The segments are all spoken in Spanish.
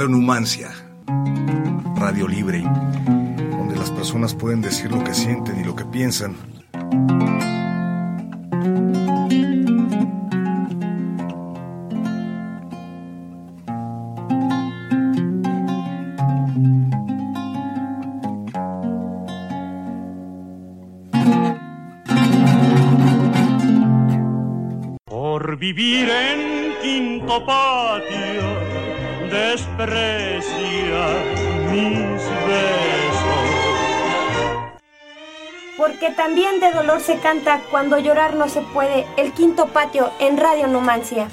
Radio Numancia, Radio Libre, donde las personas pueden decir lo que sienten y lo que piensan. Por vivir en quinto patio, desprecia mis besos. Porque también de dolor se canta cuando llorar no se puede. El quinto patio en Radio Numancia.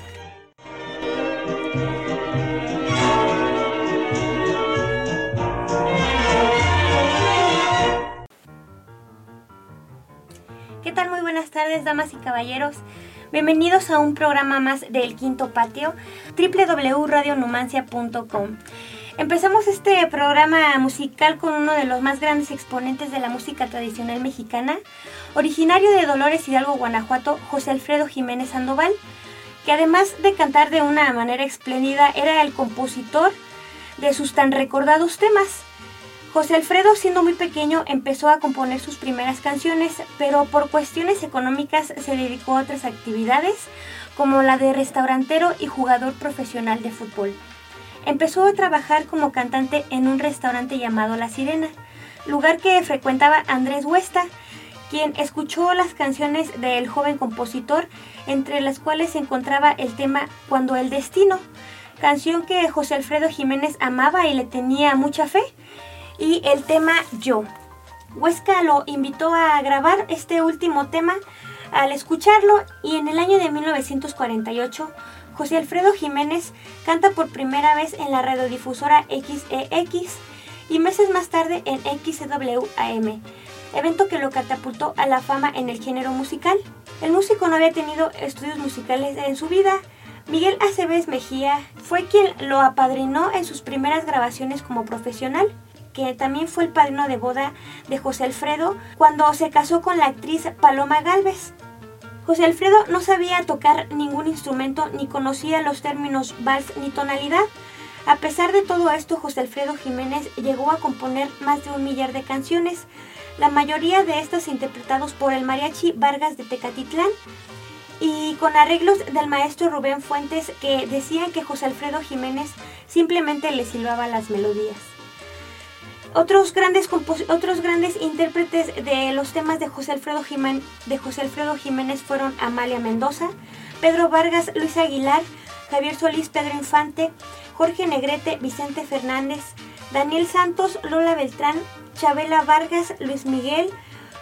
¿Qué tal? Muy buenas tardes, damas y caballeros. Bienvenidos a un programa más del Quinto Patio, www.radionumancia.com. Empezamos este programa musical con uno de los más grandes exponentes de la música tradicional mexicana, originario de Dolores Hidalgo, Guanajuato, José Alfredo Jiménez Sandoval, que además de cantar de una manera espléndida, era el compositor de sus tan recordados temas. José Alfredo, siendo muy pequeño, empezó a componer sus primeras canciones, pero por cuestiones económicas se dedicó a otras actividades, como la de restaurantero y jugador profesional de fútbol. Empezó a trabajar como cantante en un restaurante llamado La Sirena, lugar que frecuentaba Andrés Huesta, quien escuchó las canciones del joven compositor, entre las cuales se encontraba el tema Cuando el Destino, canción que José Alfredo Jiménez amaba y le tenía mucha fe, y el tema Yo. Huesca lo invitó a grabar este último tema al escucharlo y en el año de 1948 José Alfredo Jiménez canta por primera vez en la radiodifusora XEX y meses más tarde en XWAM, evento que lo catapultó a la fama en el género musical. El músico no había tenido estudios musicales en su vida. Miguel Aceves Mejía fue quien lo apadrinó en sus primeras grabaciones como profesional que también fue el padrino de boda de José Alfredo cuando se casó con la actriz Paloma Galvez. José Alfredo no sabía tocar ningún instrumento ni conocía los términos vals ni tonalidad. A pesar de todo esto, José Alfredo Jiménez llegó a componer más de un millar de canciones, la mayoría de estas interpretados por el mariachi Vargas de Tecatitlán y con arreglos del maestro Rubén Fuentes que decían que José Alfredo Jiménez simplemente le silbaba las melodías. Otros grandes, otros grandes intérpretes de los temas de José, Alfredo de José Alfredo Jiménez fueron Amalia Mendoza, Pedro Vargas, Luis Aguilar, Javier Solís, Pedro Infante, Jorge Negrete, Vicente Fernández, Daniel Santos, Lola Beltrán, Chabela Vargas, Luis Miguel,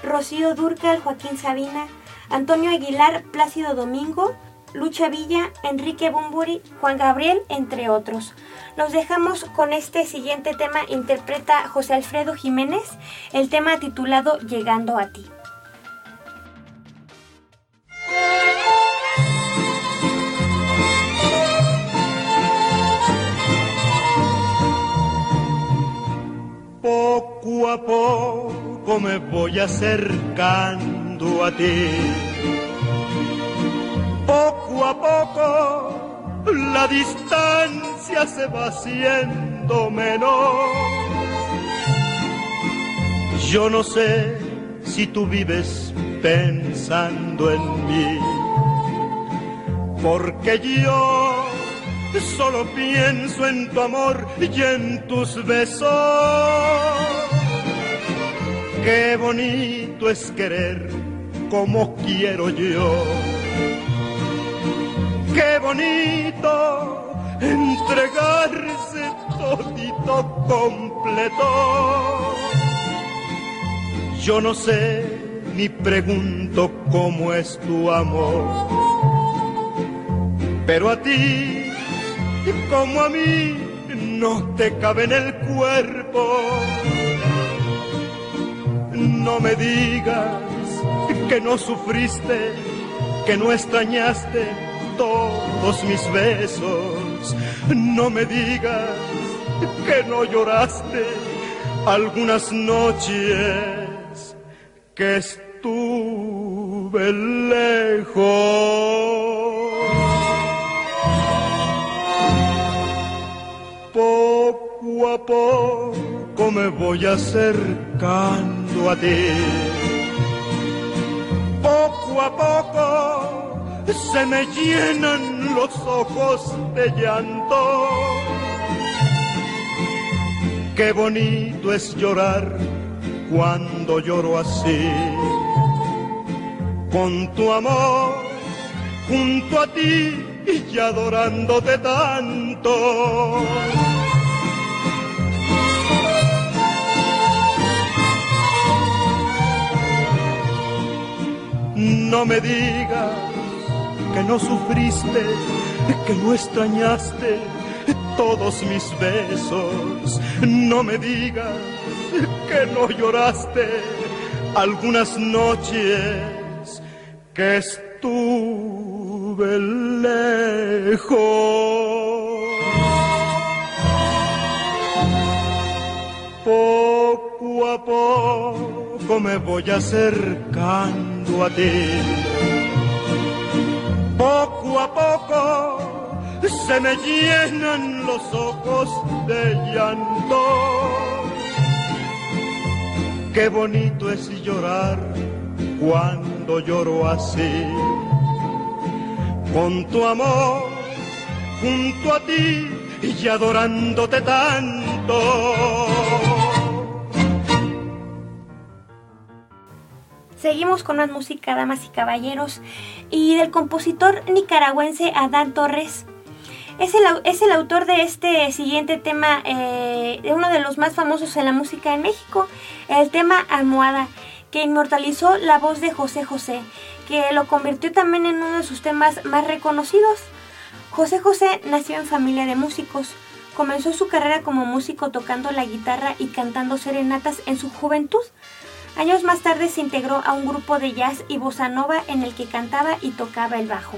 Rocío Durcal, Joaquín Sabina, Antonio Aguilar, Plácido Domingo, Lucha Villa, Enrique Bumburi, Juan Gabriel, entre otros. Los dejamos con este siguiente tema, interpreta José Alfredo Jiménez, el tema titulado Llegando a ti. Poco a poco me voy acercando a ti. Poco a poco la distancia se va haciendo menor. Yo no sé si tú vives pensando en mí, porque yo solo pienso en tu amor y en tus besos. Qué bonito es querer como quiero yo. Qué bonito entregarse todito completo. Yo no sé ni pregunto cómo es tu amor, pero a ti como a mí no te cabe en el cuerpo. No me digas que no sufriste, que no extrañaste todos mis besos. No me digas que no lloraste algunas noches que estuve lejos. a poco me voy acercando a ti. Poco a poco se me llenan los ojos de llanto. Qué bonito es llorar cuando lloro así. Con tu amor junto a ti y adorándote tanto. No me digas que no sufriste, que no extrañaste todos mis besos. No me digas que no lloraste algunas noches que estuve lejos. Poco a poco me voy acercando a ti. Poco a poco se me llenan los ojos de llanto. Qué bonito es llorar cuando lloro así. Con tu amor junto a ti y adorándote tanto. Seguimos con más música, damas y caballeros, y del compositor nicaragüense Adán Torres. Es el, es el autor de este siguiente tema, eh, de uno de los más famosos en la música en México, el tema Almohada, que inmortalizó la voz de José José, que lo convirtió también en uno de sus temas más reconocidos. José José nació en familia de músicos. Comenzó su carrera como músico tocando la guitarra y cantando serenatas en su juventud. Años más tarde se integró a un grupo de jazz y bossa nova en el que cantaba y tocaba el bajo.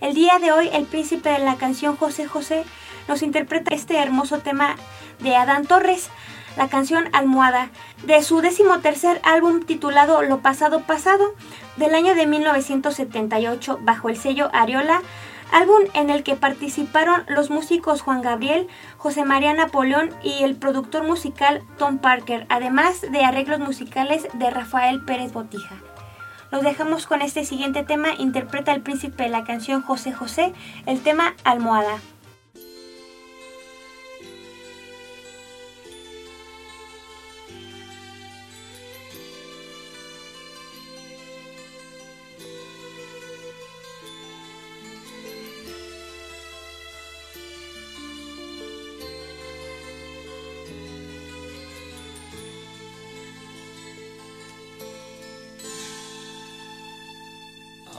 El día de hoy, el príncipe de la canción José José nos interpreta este hermoso tema de Adán Torres, la canción Almohada, de su decimotercer álbum titulado Lo Pasado Pasado, del año de 1978, bajo el sello Ariola, álbum en el que participaron los músicos Juan Gabriel, José María Napoleón y el productor musical Tom Parker, además de arreglos musicales de Rafael Pérez Botija. Los dejamos con este siguiente tema. Interpreta el príncipe la canción José José, el tema Almohada.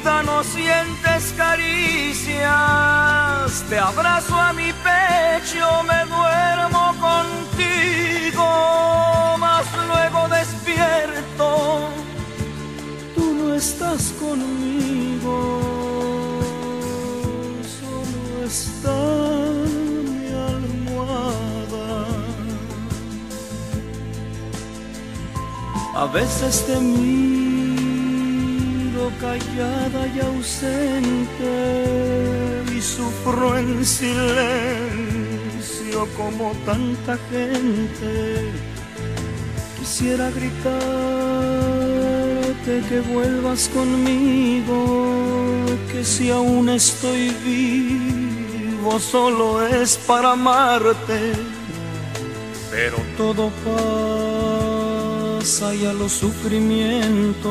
dormida, no sientes caricias. Te abrazo a mi pecho, me duermo contigo, mas luego despierto tú no estás conmigo, solo está mi almohada. A veces te miro callada y ausente y sufro en silencio como tanta gente. Quisiera gritarte que vuelvas conmigo, que si aún estoy vivo solo es para amarte, pero todo pasa y a los sufrimientos,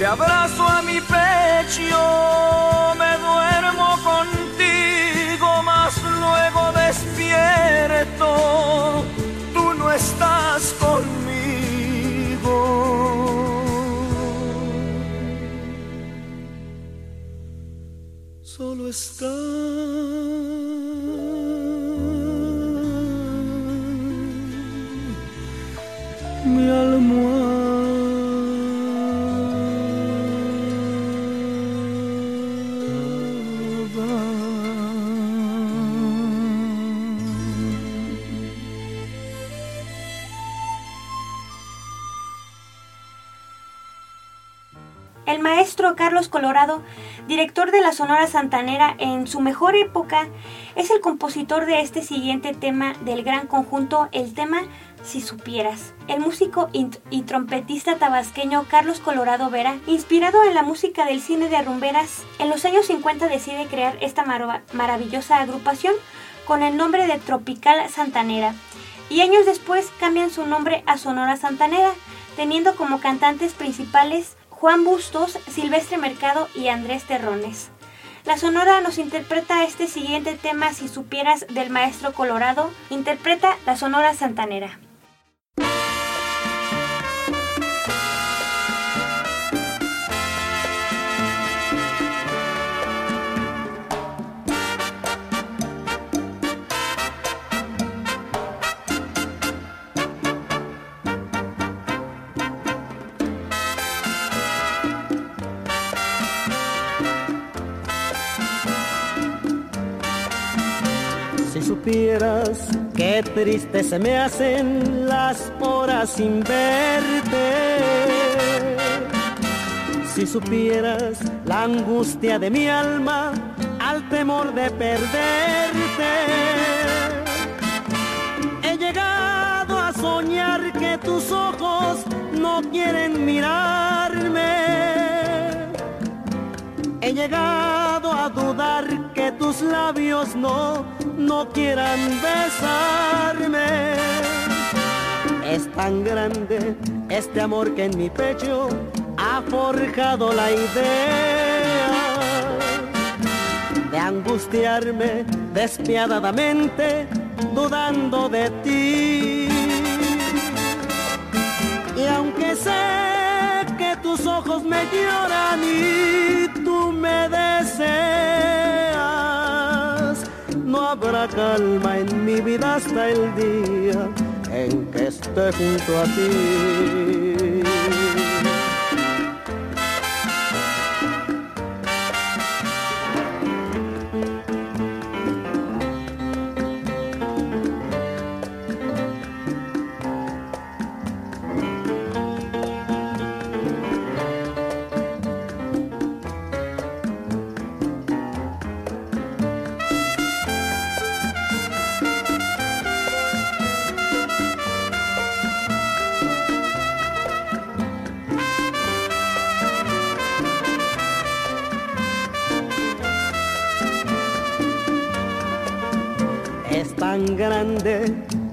te abrazo a mi pecho, me duermo contigo, mas luego despierto, tú no estás conmigo. Solo está mi almohada. Maestro Carlos Colorado, director de la Sonora Santanera en su mejor época, es el compositor de este siguiente tema del gran conjunto, el tema Si supieras. El músico y trompetista tabasqueño Carlos Colorado Vera, inspirado en la música del cine de rumberas, en los años 50 decide crear esta maravillosa agrupación con el nombre de Tropical Santanera y años después cambian su nombre a Sonora Santanera, teniendo como cantantes principales Juan Bustos, Silvestre Mercado y Andrés Terrones. La Sonora nos interpreta este siguiente tema Si supieras del maestro Colorado, interpreta la Sonora Santanera. Supieras qué triste se me hacen las horas sin verte. Si supieras la angustia de mi alma al temor de perderte. He llegado a soñar que tus ojos no quieren mirarme. He llegado a dudar que tus labios no no quieran besarme. Es tan grande este amor que en mi pecho ha forjado la idea de angustiarme despiadadamente dudando de ti. Y aunque sé que tus ojos me lloran y tú no habrá calma en mi vida hasta el día en que esté junto a ti.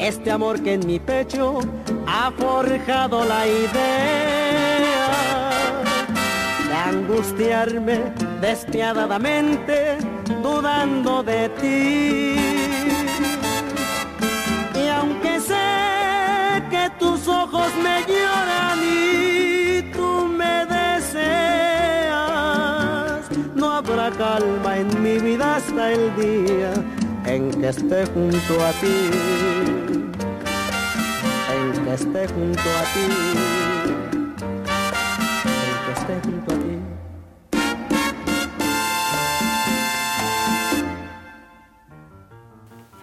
Este amor que en mi pecho ha forjado la idea de angustiarme despiadadamente dudando de ti. Y aunque sé que tus ojos me lloran y tú me deseas, no habrá calma en mi vida hasta el día en que esté junto a ti, en que esté junto a ti, en que esté junto a ti.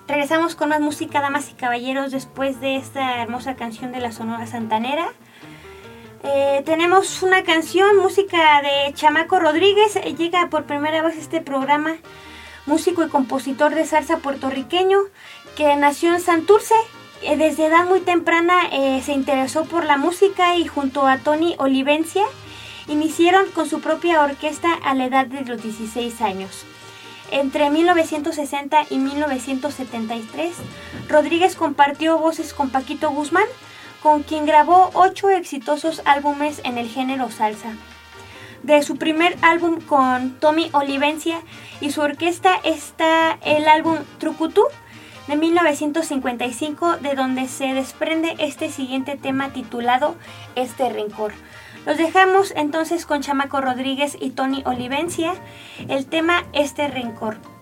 Regresamos con más música, damas y caballeros, después de esta hermosa canción de la Sonora Santanera. Eh, tenemos una canción, música de Chamaco Rodríguez. Llega por primera vez este programa, músico y compositor de salsa puertorriqueño, que nació en Santurce. Eh, desde edad muy temprana eh, se interesó por la música y junto a Tony Olivencia iniciaron con su propia orquesta a la edad de los 16 años. Entre 1960 y 1973, Rodríguez compartió voces con Paquito Guzmán, con quien grabó ocho exitosos álbumes en el género salsa. De su primer álbum con Tommy Olivencia y su orquesta está el álbum Trucutú de 1955, de donde se desprende este siguiente tema titulado Este Rencor. Los dejamos entonces con Chamaco Rodríguez y Tony Olivencia, el tema Este Rencor.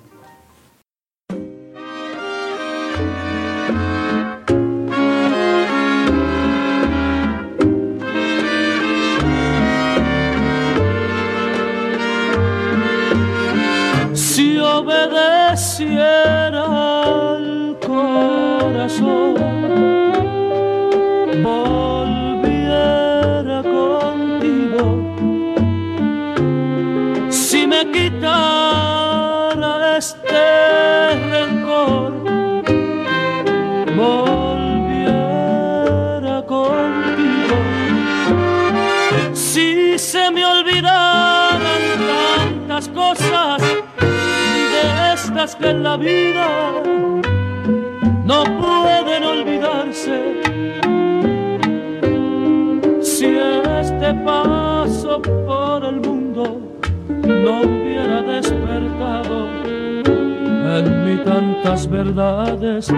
Obedeciera al corazón, en la vida no pueden olvidarse. Si este paso por el mundo no hubiera despertado en mí tantas verdades.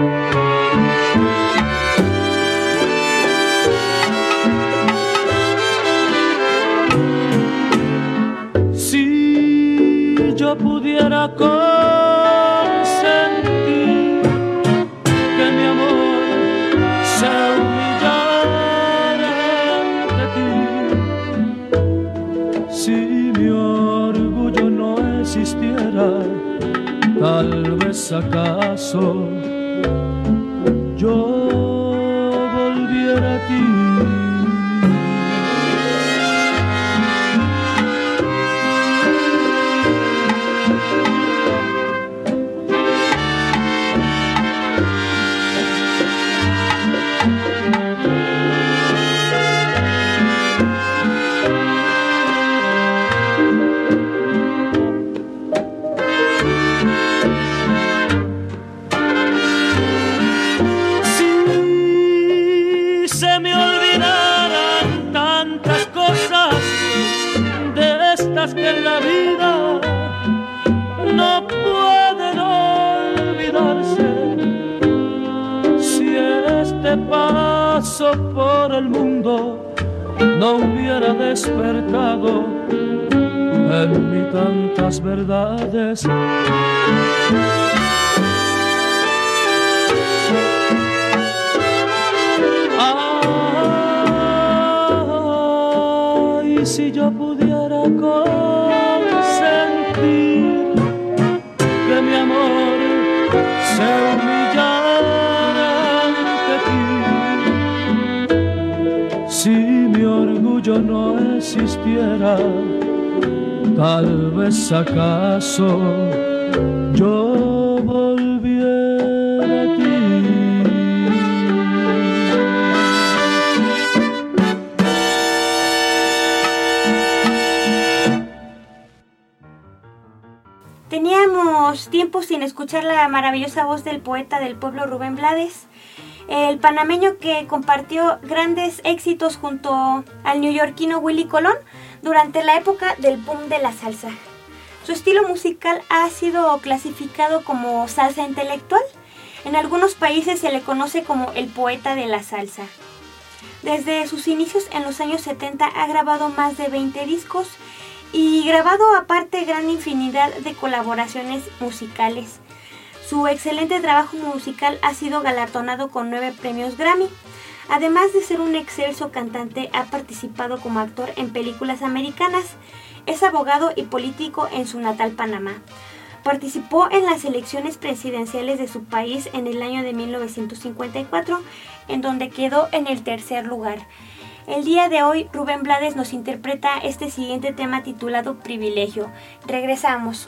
Si yo pudiera consentir acaso por el mundo no hubiera despertado en mí tantas verdades. Ay, si yo pudiera consentir que mi amor se humillara orgullo no existiera, tal vez acaso yo volviera a ti. Teníamos tiempo sin escuchar la maravillosa voz del poeta del pueblo Rubén Blades, el panameño que compartió grandes éxitos junto al neoyorquino Willy Colón durante la época del boom de la salsa. Su estilo musical ha sido clasificado como salsa intelectual. En algunos países se le conoce como el poeta de la salsa. Desde sus inicios en los años 70 ha grabado más de 20 discos y grabado aparte gran infinidad de colaboraciones musicales. Su excelente trabajo musical ha sido galardonado con nueve premios Grammy. Además de ser un excelso cantante, ha participado como actor en películas americanas. Es abogado y político en su natal Panamá. Participó en las elecciones presidenciales de su país en el año de 1954, en donde quedó en el tercer lugar. El día de hoy Rubén Blades nos interpreta este siguiente tema titulado Privilegio. Regresamos.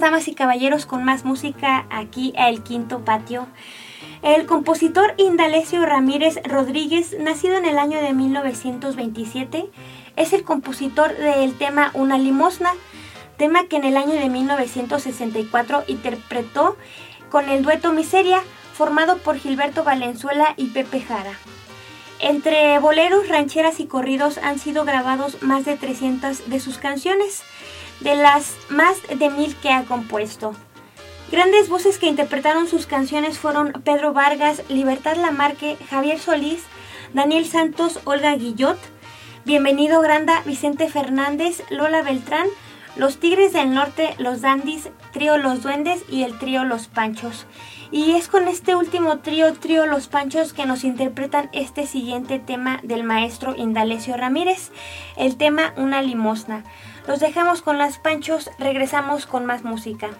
Damas y caballeros, con más música aquí El Quinto Patio. El compositor Indalecio Ramírez Rodríguez, nacido en el año de 1927, es el compositor del tema Una limosna, tema que en el año de 1964 interpretó con el dueto Miseria, formado por Gilberto Valenzuela y Pepe Jara. Entre boleros, rancheras y corridos han sido grabados más de 300 de sus canciones, de las más de mil que ha compuesto. Grandes voces que interpretaron sus canciones fueron Pedro Vargas, Libertad Lamarque, Javier Solís, Daniel Santos, Olga Guillot, Bienvenido Granda, Vicente Fernández, Lola Beltrán, Los Tigres del Norte, Los Dandis, Trío Los Duendes y el Trío Los Panchos. Y es con este último trío, Trío Los Panchos, que nos interpretan este siguiente tema del maestro Indalecio Ramírez, el tema Una limosna. Los dejamos con las Panchos, regresamos con más música.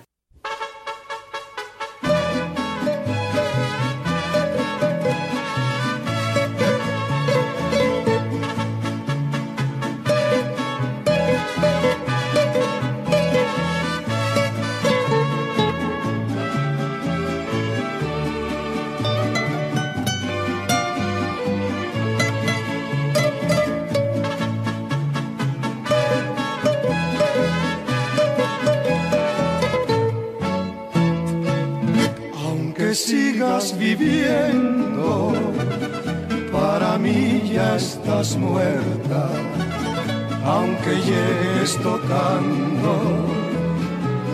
Viviendo, para mí ya estás muerta. Aunque llegues tocando,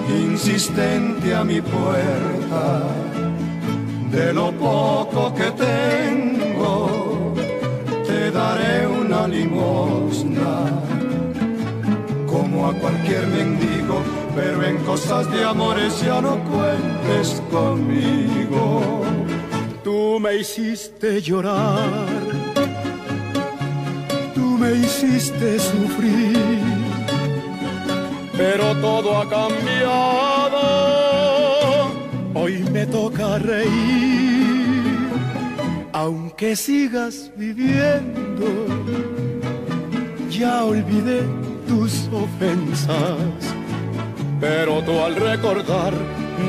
insistente a mi puerta, de lo poco que tengo, te daré una limosna como a cualquier mendigo, pero en cosas de amores ya no cuentes conmigo. Tú me hiciste llorar, tú me hiciste sufrir, pero todo ha cambiado. Hoy me toca reír, aunque sigas viviendo ya olvidé tus ofensas. Pero tú al recordar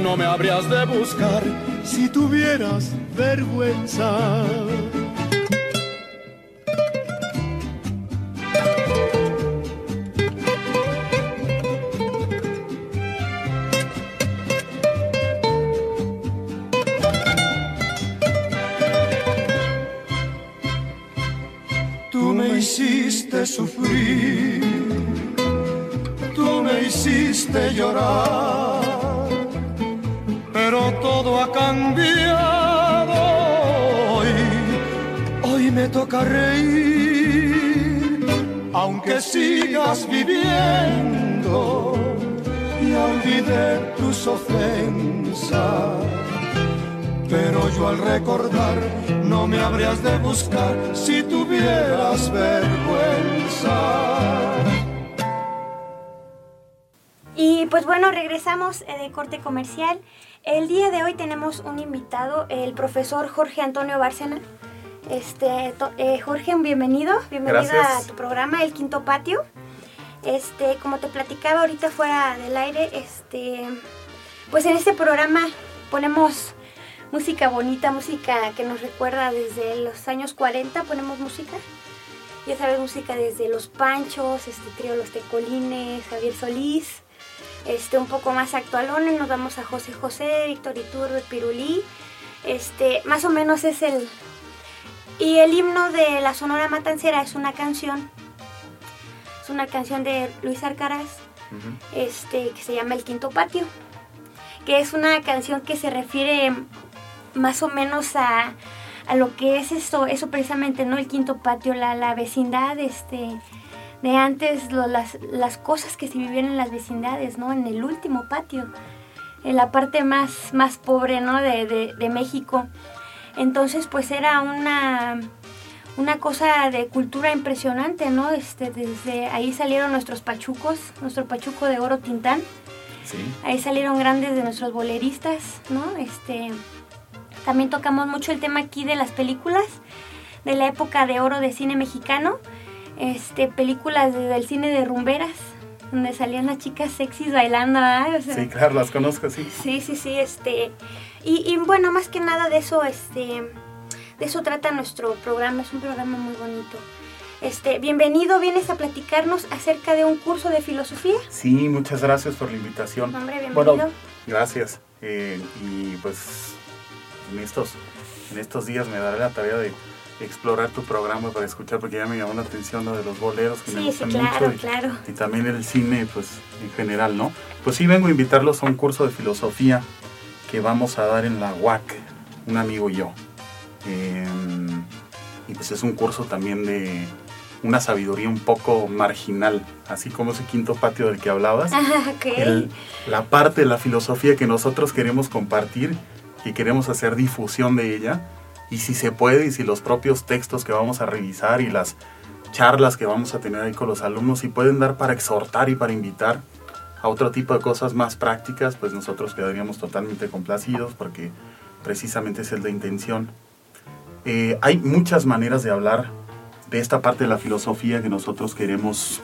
no me habrías de buscar si tuvieras vergüenza. Tú me hiciste sufrir, tú me hiciste llorar, aunque sigas viviendo y olvidé tus ofensas pero yo al recordar no me habrías de buscar si tuvieras vergüenza. Y pues bueno, regresamos eh, de corte comercial. El día de hoy tenemos un invitado, el profesor Jorge Antonio Bárcena. Este, to- eh, Jorge, bienvenido, bienvenido Gracias. a tu programa El Quinto Patio. Este, como te platicaba ahorita fuera del aire, este, pues en este programa ponemos música bonita, música que nos recuerda desde los años 40, ponemos música. Ya sabes, música desde Los Panchos, este trío Los Tecolines, Javier Solís, este un poco más actualones, nos vamos a José José, Víctor Iturbe, Pirulí. Este, más o menos es el y el himno de la Sonora Matancera es una canción. Es una canción de Luis Arcaraz, este, que se llama El Quinto Patio, que es una canción que se refiere más o menos a, a lo que es esto, eso precisamente, ¿no? El quinto patio, la, la vecindad, este, de antes, lo- las, las cosas que se vivían en las vecindades, ¿no? En el último patio, en la parte más, más pobre, ¿no? De, de- de México. Entonces, pues era una, una cosa de cultura impresionante, ¿no? Este, desde ahí salieron nuestros pachucos, nuestro pachuco de oro tintán, Ahí salieron grandes de nuestros boleristas, ¿no? Este, también tocamos mucho el tema aquí de las películas de la época de oro de cine mexicano, este, películas del cine de rumberas, donde salían las chicas sexys bailando, sí, claro, las conozco, sí. Sí, sí, sí, este, y, y, bueno, más que nada de eso, este, de eso trata nuestro programa, es un programa muy bonito. Este, bienvenido, vienes a platicarnos acerca de un curso de filosofía. Sí, muchas gracias por la invitación. Hombre, bienvenido. Bueno, gracias. Eh, y pues en estos, en estos días me daré la tarea de explorar tu programa para escuchar porque ya me llamó la atención lo de los boleros que me gustan sí, claro, mucho y, claro. y, también el cine pues en general no pues sí vengo a invitarlos a un curso de filosofía que vamos a dar en la UAC un amigo y yo em, y pues es un curso también de una sabiduría un poco marginal, así como ese quinto patio del que hablabas. Okay. la parte de la filosofía que nosotros queremos compartir y queremos hacer difusión de ella y si se puede y si los propios textos que vamos a revisar y las charlas que vamos a tener ahí con los alumnos si pueden dar para exhortar y para invitar a otro tipo de cosas más prácticas, pues nosotros quedaríamos totalmente complacidos porque precisamente es el de intención. Eh, hay muchas maneras de hablar de esta parte de la filosofía que nosotros queremos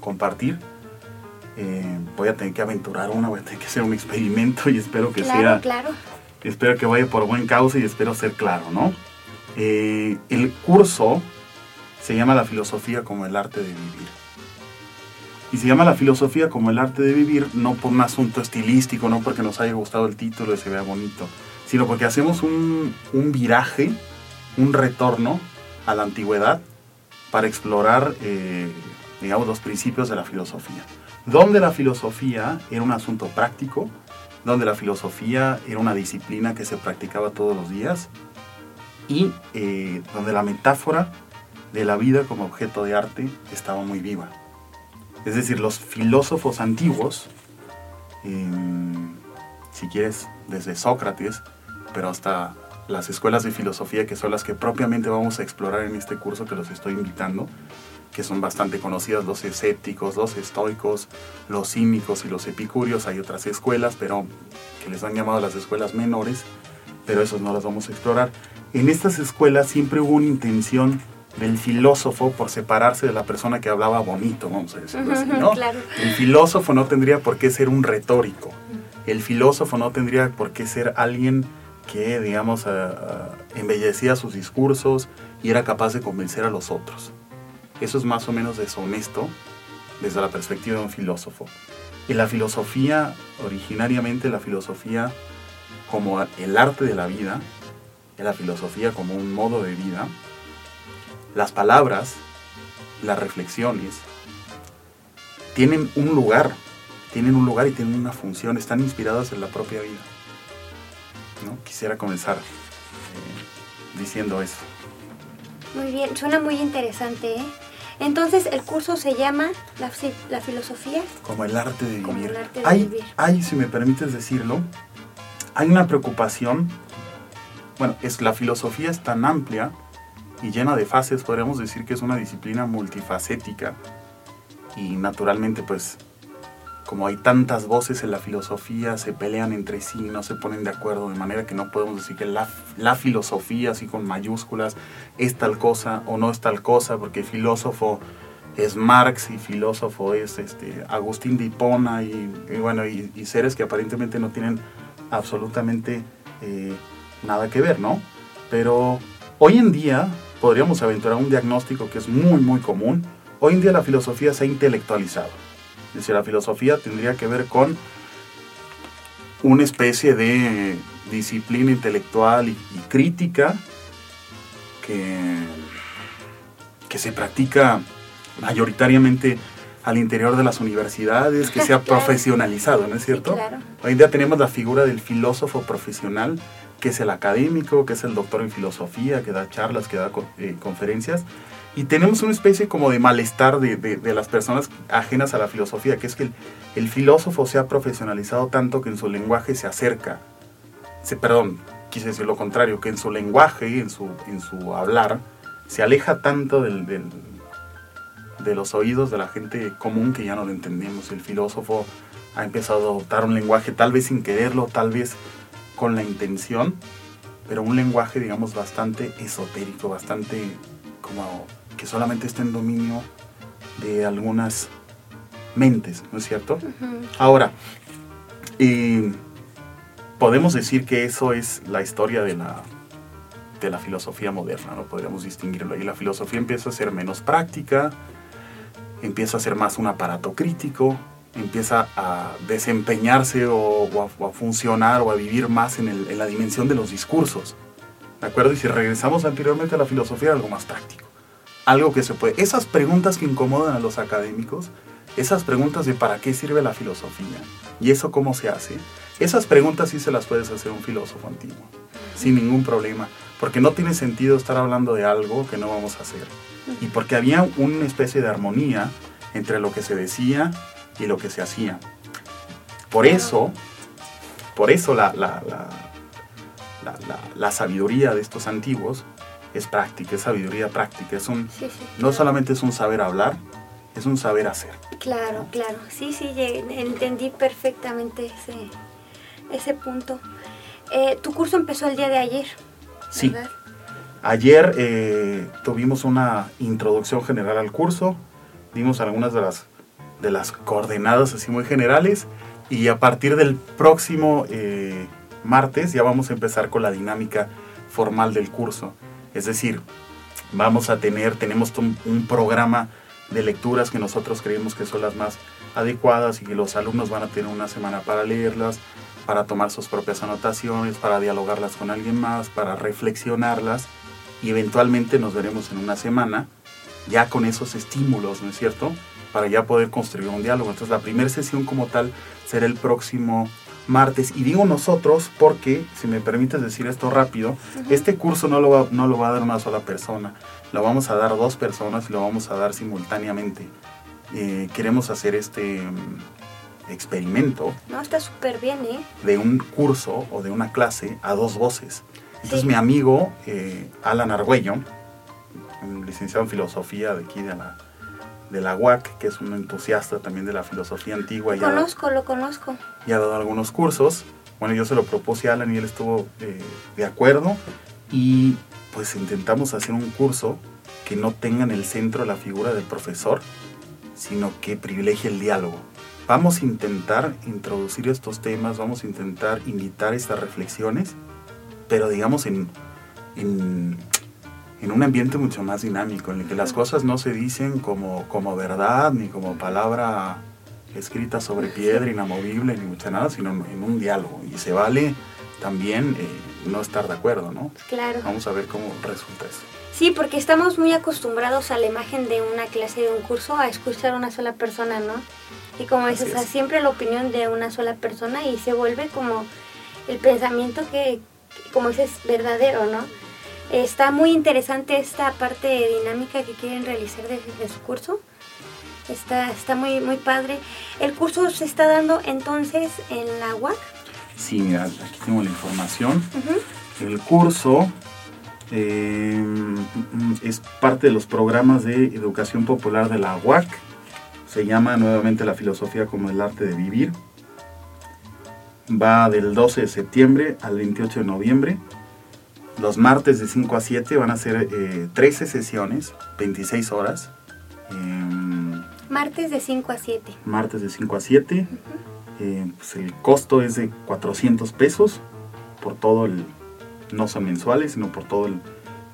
compartir. Eh, voy a tener que aventurar una, voy a tener que hacer un experimento y espero que sea claro espero que vaya por buen causa y espero ser claro, ¿no? Eh, el curso se llama La filosofía como el arte de vivir. Y se llama La filosofía como el arte de vivir no por un asunto estilístico, no porque nos haya gustado el título y se vea bonito, sino porque hacemos un, viraje, un retorno a la antigüedad para explorar, eh, digamos, los principios de la filosofía. Donde la filosofía era un asunto práctico, donde la filosofía era una disciplina que se practicaba todos los días y eh, donde la metáfora de la vida como objeto de arte estaba muy viva. Es decir, los filósofos antiguos, em, si quieres, desde Sócrates, pero hasta las escuelas de filosofía que son las que propiamente vamos a explorar en este curso que los estoy invitando, que son bastante conocidas, los escépticos, los estoicos, los cínicos y los epicúreos. Hay otras escuelas, pero que les han llamado las escuelas menores, pero esos no las vamos a explorar. En estas escuelas siempre hubo una intención del filósofo por separarse de la persona que hablaba bonito, vamos a decirlo así, ¿no? El filósofo no tendría por qué ser un retórico. El filósofo no tendría por qué ser alguien que, digamos, embellecía sus discursos y era capaz de convencer a los otros. Eso es más o menos deshonesto desde la perspectiva de un filósofo. Y la filosofía, originariamente la filosofía como el arte de la vida, la filosofía como un modo de vida, las palabras, las reflexiones, tienen un lugar, tienen un lugar y tienen una función, están inspiradas en la propia vida. ¿no? Quisiera comenzar eh, diciendo eso. Muy bien, suena muy interesante. ¿eh? Entonces el curso se llama La, filosofía. Como el arte de vivir. hay, hay, si me permites decirlo, hay una preocupación. Bueno, es la filosofía es tan amplia y llena de fases, podríamos decir que es una disciplina multifacética. Y naturalmente, pues, como hay tantas voces en la filosofía, se pelean entre sí, no se ponen de acuerdo, de manera que no podemos decir que la, la filosofía, así con mayúsculas, es tal cosa o no es tal cosa, porque filósofo es Marx y filósofo es este, Agustín de Hipona y, bueno, y, seres que aparentemente no tienen absolutamente eh, nada que ver, ¿no? Pero hoy en día podríamos aventurar un diagnóstico que es muy, muy común. Hoy en día la filosofía se ha intelectualizado es decir, la filosofía tendría que ver con una especie de disciplina intelectual y, crítica que, que se practica mayoritariamente al interior de las universidades, que se ha profesionalizado, ¿no es cierto? Hoy en día tenemos la figura del filósofo profesional, que es el académico, que es el doctor en filosofía, que da charlas, que da eh, conferencias, y tenemos una especie como de malestar de, de, las personas ajenas a la filosofía, que es que el, filósofo se ha profesionalizado tanto que en su lenguaje se acerca, se, perdón, quise decir lo contrario, que en su lenguaje, en su, en su hablar, se aleja tanto del, de los oídos de la gente común que ya no lo entendemos. El filósofo ha empezado a adoptar un lenguaje tal vez sin quererlo, tal vez con la intención, pero un lenguaje, digamos, bastante esotérico, bastante como que solamente está en dominio de algunas mentes, ¿no es cierto? Ahora, eh, podemos decir que eso es la historia de la, de la filosofía moderna, ¿no? Podríamos distinguirlo. Y la filosofía empieza a ser menos práctica, empieza a ser más un aparato crítico, empieza a desempeñarse o, a, funcionar o a vivir más en, en, la dimensión de los discursos. ¿De acuerdo? Y si regresamos anteriormente a la filosofía, algo más práctico. Algo que se puede... Esas preguntas que incomodan a los académicos, esas preguntas de para qué sirve la filosofía y eso cómo se hace, esas preguntas sí se las puedes hacer un filósofo antiguo, sin ningún problema, porque no tiene sentido estar hablando de algo que no vamos a hacer. Y porque había una especie de armonía entre lo que se decía y lo que se hacía. Por eso, por eso la, la, la, la sabiduría de estos antiguos es práctica, es sabiduría práctica. Es un, No solamente es un saber hablar, es un saber hacer. Claro, claro. Sí, sí, entendí perfectamente ese, ese punto. Eh, tu curso empezó el día de ayer. Sí. Ayer eh, tuvimos una introducción general al curso, dimos algunas de las, de las coordenadas así muy generales y a partir del próximo eh, martes ya vamos a empezar con la dinámica formal del curso. Es decir, vamos a tener, tenemos un, programa de lecturas que nosotros creemos que son las más adecuadas y que los alumnos van a tener una semana para leerlas, para tomar sus propias anotaciones, para dialogarlas con alguien más, para reflexionarlas y eventualmente nos veremos en una semana ya con esos estímulos, ¿no es cierto? Para ya poder construir un diálogo. Entonces la primera sesión como tal será el próximo martes. Y digo nosotros porque, si me permites decir esto rápido, este curso no lo, va, no lo va a dar una sola persona, lo vamos a dar dos personas y lo vamos a dar simultáneamente. Eh, queremos hacer este mm, experimento. No, está súper bien, ¿eh? De un curso o de una clase a dos voces. Entonces mi amigo eh, Alan Argüello, licenciado en filosofía de aquí de la, de la UAC, que es un entusiasta también de la filosofía antigua. Lo conozco, lo conozco. Y ha dado algunos cursos. Bueno, yo se lo propuse a Alan y él estuvo eh, de acuerdo. Y pues intentamos hacer un curso que no tenga en el centro la figura del profesor, sino que privilegie el diálogo. Vamos a intentar introducir estos temas, vamos a intentar invitar estas reflexiones, pero digamos en, en en un ambiente mucho más dinámico, en el que las cosas no se dicen como, como verdad, ni como palabra escrita sobre piedra, inamovible, ni mucha nada, sino en un diálogo. Y se vale también eh, no estar de acuerdo, ¿no? Claro. Vamos a ver cómo resulta eso. Sí, porque estamos muy acostumbrados a la imagen de una clase, de un curso, a escuchar a una sola persona, ¿no? Y como dices, siempre la opinión de una sola persona y se vuelve como el pensamiento que, como dices, verdadero, ¿no? Está muy interesante esta parte dinámica que quieren realizar de, su curso. Está, está muy, muy padre. ¿El curso se está dando entonces en la UAC? Sí, mira, aquí tengo la información. El curso eh, es parte de los programas de educación popular de la UAC. Se llama nuevamente la filosofía como el arte de vivir. Va del 12 de septiembre al 28 de noviembre. Los martes de 5 a 7 van a ser 13 eh, sesiones, 26 horas. Em, martes de 5 a 7. Martes de 5 a 7. Eh, pues el costo es de 400 pesos por todo el, no son mensuales, sino por todo el,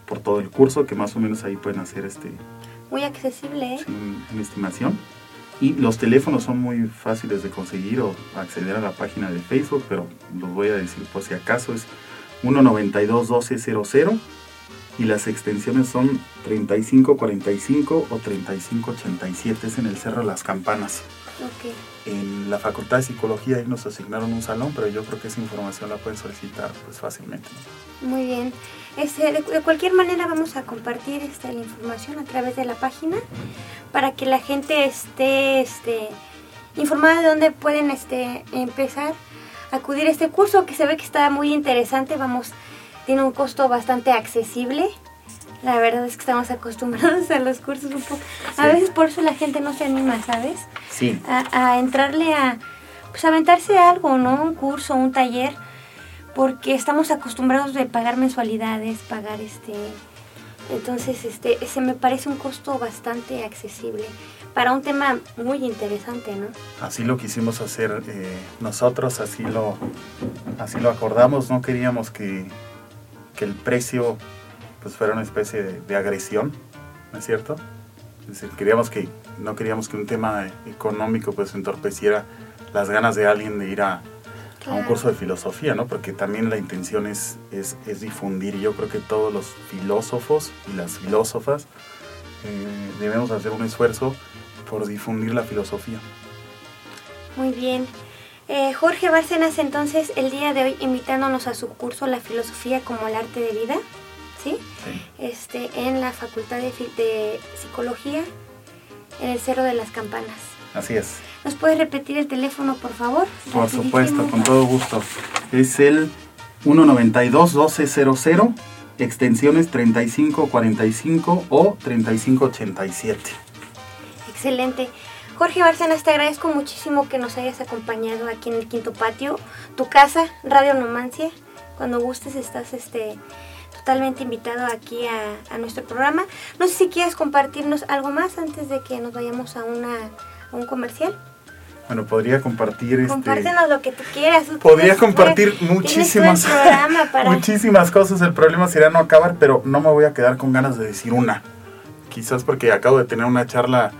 por todo el curso, que más o menos ahí pueden hacer este... Muy accesible, ¿eh? una estimación. Y los teléfonos son muy fáciles de conseguir o acceder a la página de Facebook, pero los voy a decir por si acaso. Es 192-1200 y las extensiones son 3545 o 3587, es en el Cerro de las Campanas. En la Facultad de Psicología nos asignaron un salón, pero yo creo que esa información la pueden solicitar pues fácilmente. Muy bien. Este, de, cualquier manera vamos a compartir esta, la información a través de la página para que la gente esté este, informada de dónde pueden este, empezar acudir a este curso que se ve que está muy interesante. Vamos, tiene un costo bastante accesible. La verdad es que estamos acostumbrados a los cursos un poco. A veces por eso la gente no se anima, ¿sabes? Sí. A, entrarle a, pues aventarse algo, ¿no? Un curso, un taller, porque estamos acostumbrados de pagar mensualidades, pagar este... Entonces, este, se me parece un costo bastante accesible para un tema muy interesante, ¿no? Así lo quisimos hacer eh, nosotros, así lo, así lo acordamos, no queríamos que, que el precio pues fuera una especie de, de agresión, ¿no es cierto? Es decir, queríamos que, no queríamos que un tema económico pues entorpeciera las ganas de alguien de ir a, a un curso de filosofía, ¿no? Porque también la intención es, es, es, difundir y yo creo que todos los filósofos y las filósofas eh, debemos hacer un esfuerzo por difundir la filosofía. Muy bien. Eh, Jorge Bárcenas, entonces, el día de hoy invitándonos a su curso La filosofía como el arte de vida, ¿sí? Sí. Este, en la Facultad de, de Psicología, en el Cerro de las Campanas. Así es. ¿Nos puedes repetir el teléfono, por favor? Por Rapidísimo. supuesto, con todo gusto. Es el 192-1200, extensiones 3545 o 3587. Excelente. Jorge Bárcenas, te agradezco muchísimo que nos hayas acompañado aquí en el Quinto Patio, tu casa, Radio Nomancia. Cuando gustes estás este, totalmente invitado aquí a, nuestro programa. No sé si quieres compartirnos algo más antes de que nos vayamos a, una, a un comercial. Bueno, podría compartir este. Compártenos lo que tú quieras. Tú Podría compartir muchísimas, para- muchísimas cosas. El problema sería no acabar, pero no me voy a quedar con ganas de decir una. Quizás porque acabo de tener una charla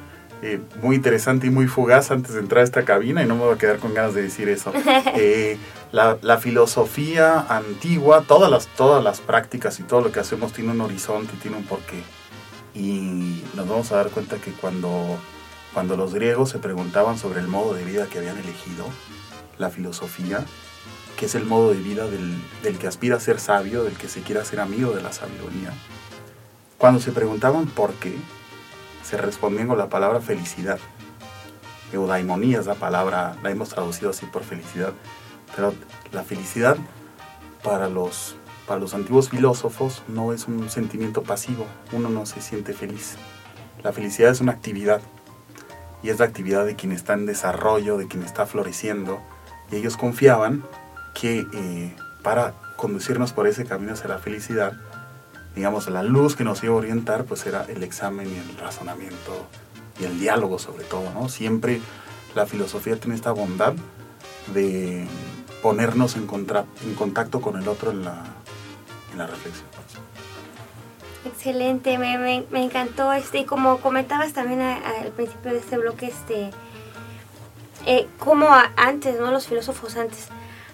eh, muy interesante y muy fugaz antes de entrar a esta cabina y no me voy a quedar con ganas de decir eso. Eh, la, la filosofía antigua, todas las, todas las prácticas y todo lo que hacemos tiene un horizonte, tiene un porqué. Y nos vamos a dar cuenta que cuando, cuando los griegos se preguntaban sobre el modo de vida que habían elegido, la filosofía, que es el modo de vida del, del que aspira a ser sabio, del que se quiera ser amigo de la sabiduría, cuando se preguntaban por qué, se respondían con la palabra felicidad. Eudaimonía es la palabra, la hemos traducido así por felicidad. Pero la felicidad para los, para los antiguos filósofos no es un sentimiento pasivo, uno no se siente feliz. La felicidad es una actividad y es la actividad de quien está en desarrollo, de quien está floreciendo. Y ellos confiaban que eh, para conducirnos por ese camino hacia la felicidad, digamos, la luz que nos iba a orientar, pues era el examen y el razonamiento y el diálogo sobre todo, ¿no? Siempre la filosofía tiene esta bondad de ponernos en, en contacto con el otro en la, en la reflexión. Excelente, me, me- me encantó este y como comentabas también a- a- al principio de este bloque, este, eh, como a- antes, ¿no? Los filósofos antes,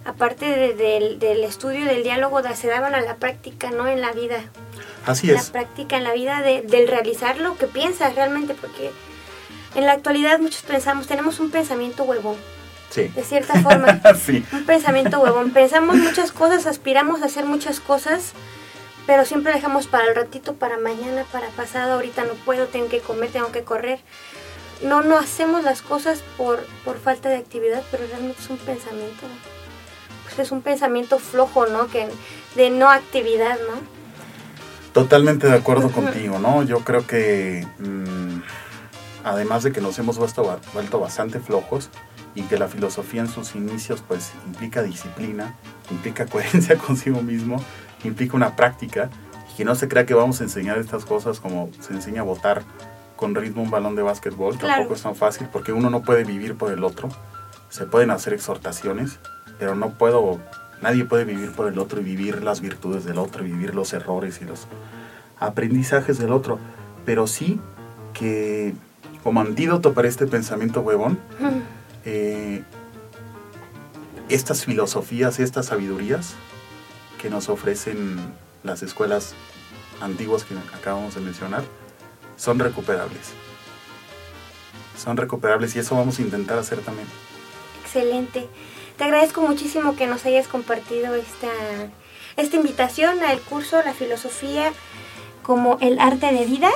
aparte de- del, del estudio del diálogo, se daban a la práctica, ¿no? En la vida, Así la es. práctica en la vida de, del realizar lo que piensas realmente, porque en la actualidad muchos pensamos, tenemos un pensamiento huevón, Sí. de cierta forma. sí. Un pensamiento huevón. Pensamos muchas cosas, aspiramos a hacer muchas cosas, pero siempre dejamos para el ratito, para mañana, para pasado. Ahorita no puedo, tengo que comer, tengo que correr. No, no hacemos las cosas por, por falta de actividad, pero realmente es un pensamiento. Pues es un pensamiento flojo, ¿no? Que, de no actividad, ¿no? Totalmente de acuerdo contigo, ¿no? Yo creo que mm, además de que nos hemos vuelto, ba- vuelto bastante flojos y que la filosofía en sus inicios pues implica disciplina, implica coherencia consigo mismo, implica una práctica y que no se crea que vamos a enseñar estas cosas como se enseña a botar con ritmo un balón de básquetbol, Claro. tampoco es tan fácil porque uno no puede vivir por el otro, se pueden hacer exhortaciones, pero no puedo, nadie puede vivir por el otro y vivir las virtudes del otro y vivir los errores y los aprendizajes del otro, pero sí que como antídoto para este pensamiento huevón, eh, estas filosofías, estas sabidurías que nos ofrecen las escuelas antiguas que acabamos de mencionar, son recuperables. Son recuperables y eso vamos a intentar hacer también. Excelente. Te agradezco muchísimo que nos hayas compartido esta, esta invitación al curso La Filosofía como el arte de vida.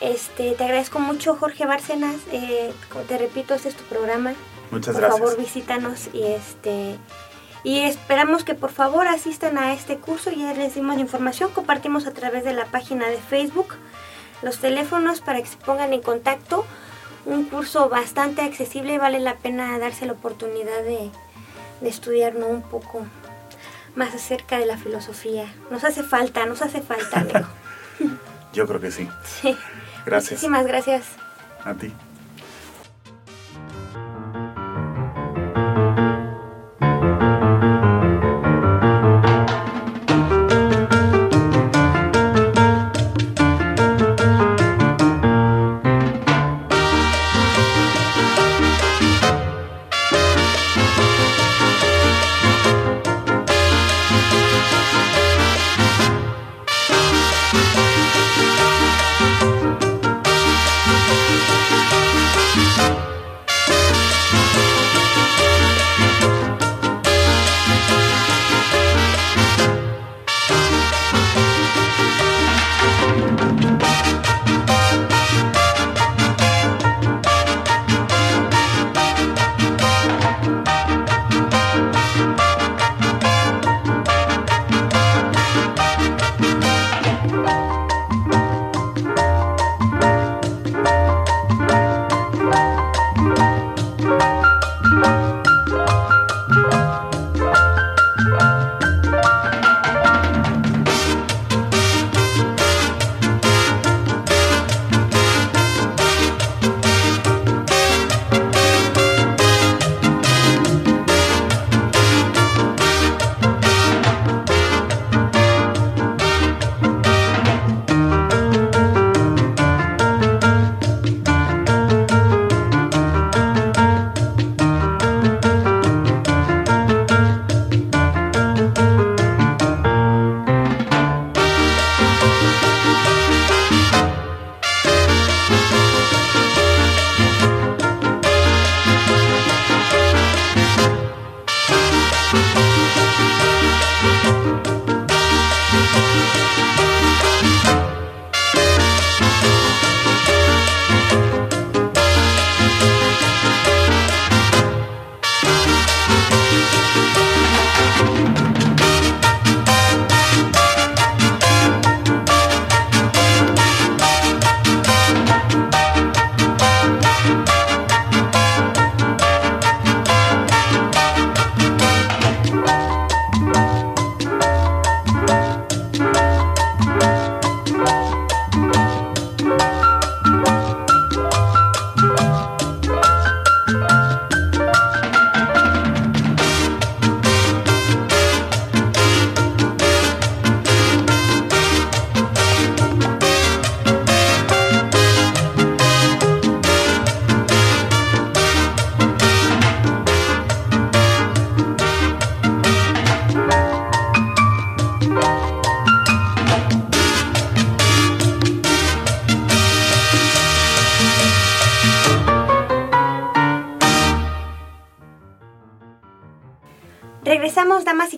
Este, te agradezco mucho, Jorge Bárcenas. Eh, te repito, este es tu programa. Muchas por gracias. favor, visítanos y este y esperamos que por favor asistan a este curso. Ya les dimos la información, compartimos a través de la página de Facebook los teléfonos para que se pongan en contacto un curso bastante accesible, vale la pena darse la oportunidad de, de estudiar un poco más acerca de la filosofía. Nos hace falta, nos hace falta, amigo. Yo creo que sí. Sí. Gracias. Muchísimas gracias. A ti.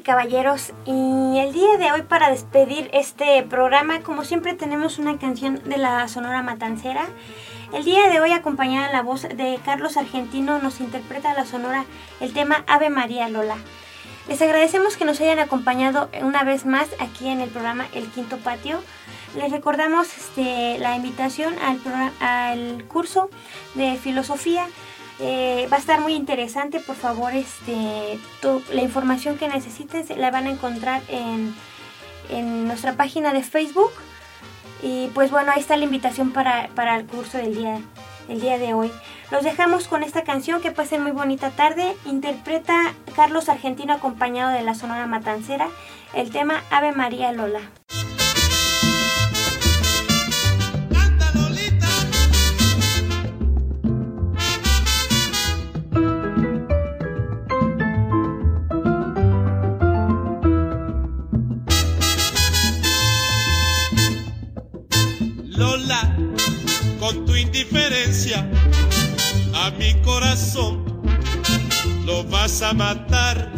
Caballeros, y el día de hoy para despedir este programa, como siempre tenemos una canción de la Sonora Matancera. El día de hoy, acompañada la voz de Carlos Argentino, nos interpreta la Sonora el tema Ave María Lola. Les agradecemos que nos hayan acompañado una vez más aquí en el programa El Quinto Patio. Les recordamos este, la invitación al, al curso de filosofía eh, va a estar muy interesante, por favor, este, la información que necesiten la van a encontrar en, en, nuestra página de Facebook. Y pues bueno, ahí está la invitación para, para el curso del día, el día de hoy. Los dejamos con esta canción, que pasen muy bonita tarde. Interpreta Carlos Argentino acompañado de la Sonora Matancera el tema Ave María Lola. Mi corazón lo vas a matar.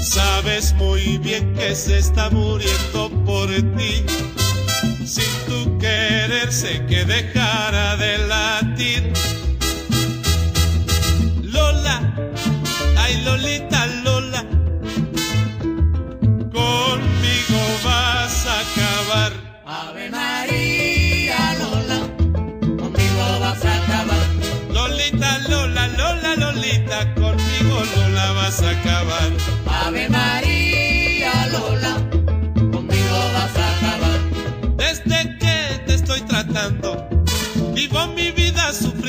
Sabes muy bien que se está muriendo por ti. Sin tu quererse que dejara de latir.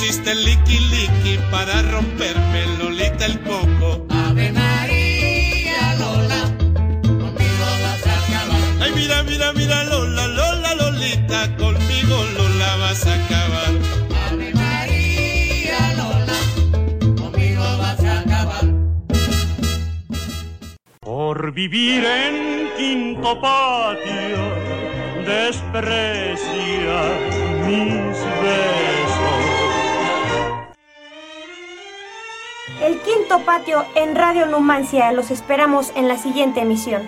Te pusiste liqui liqui para romperme Lolita el coco. Ave María Lola, conmigo vas a acabar. Ay, mira, mira, mira, Lola, Lola, Lolita, conmigo Lola vas a acabar. Ave María Lola, conmigo vas a acabar. Por vivir en quinto patio, desprecia mis besos. El quinto patio en Radio Numancia. Los esperamos en la siguiente emisión.